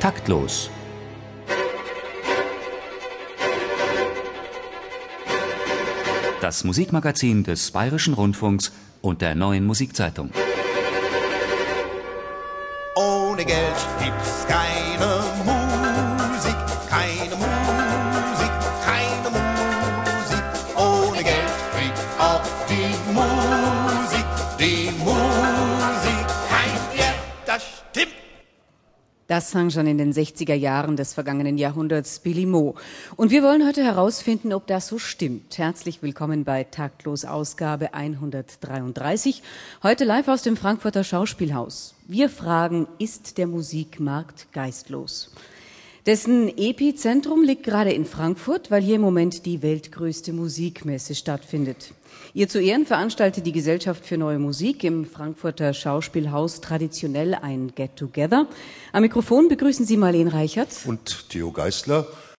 Taktlos. Das Musikmagazin des Bayerischen Rundfunks und der neuen Musikzeitung. Ohne Geld gibt's keine Musik, keine Musik, keine Musik. Ohne Geld kriegt auch die Musik, die Musik Das sang schon in den 60er Jahren des vergangenen Jahrhunderts Billy Mo. Und wir wollen heute herausfinden, ob das so stimmt. Herzlich willkommen bei Taktlos Ausgabe 133. Heute live aus dem Frankfurter Schauspielhaus. Wir fragen, ist der Musikmarkt geistlos? Dessen Epizentrum liegt gerade in Frankfurt, weil hier im Moment die weltgrößte Musikmesse stattfindet. Ihr zu Ehren veranstaltet die Gesellschaft für neue Musik im Frankfurter Schauspielhaus traditionell ein Get-Together. Am Mikrofon begrüßen Sie Marlene Reichert und Theo Geisler.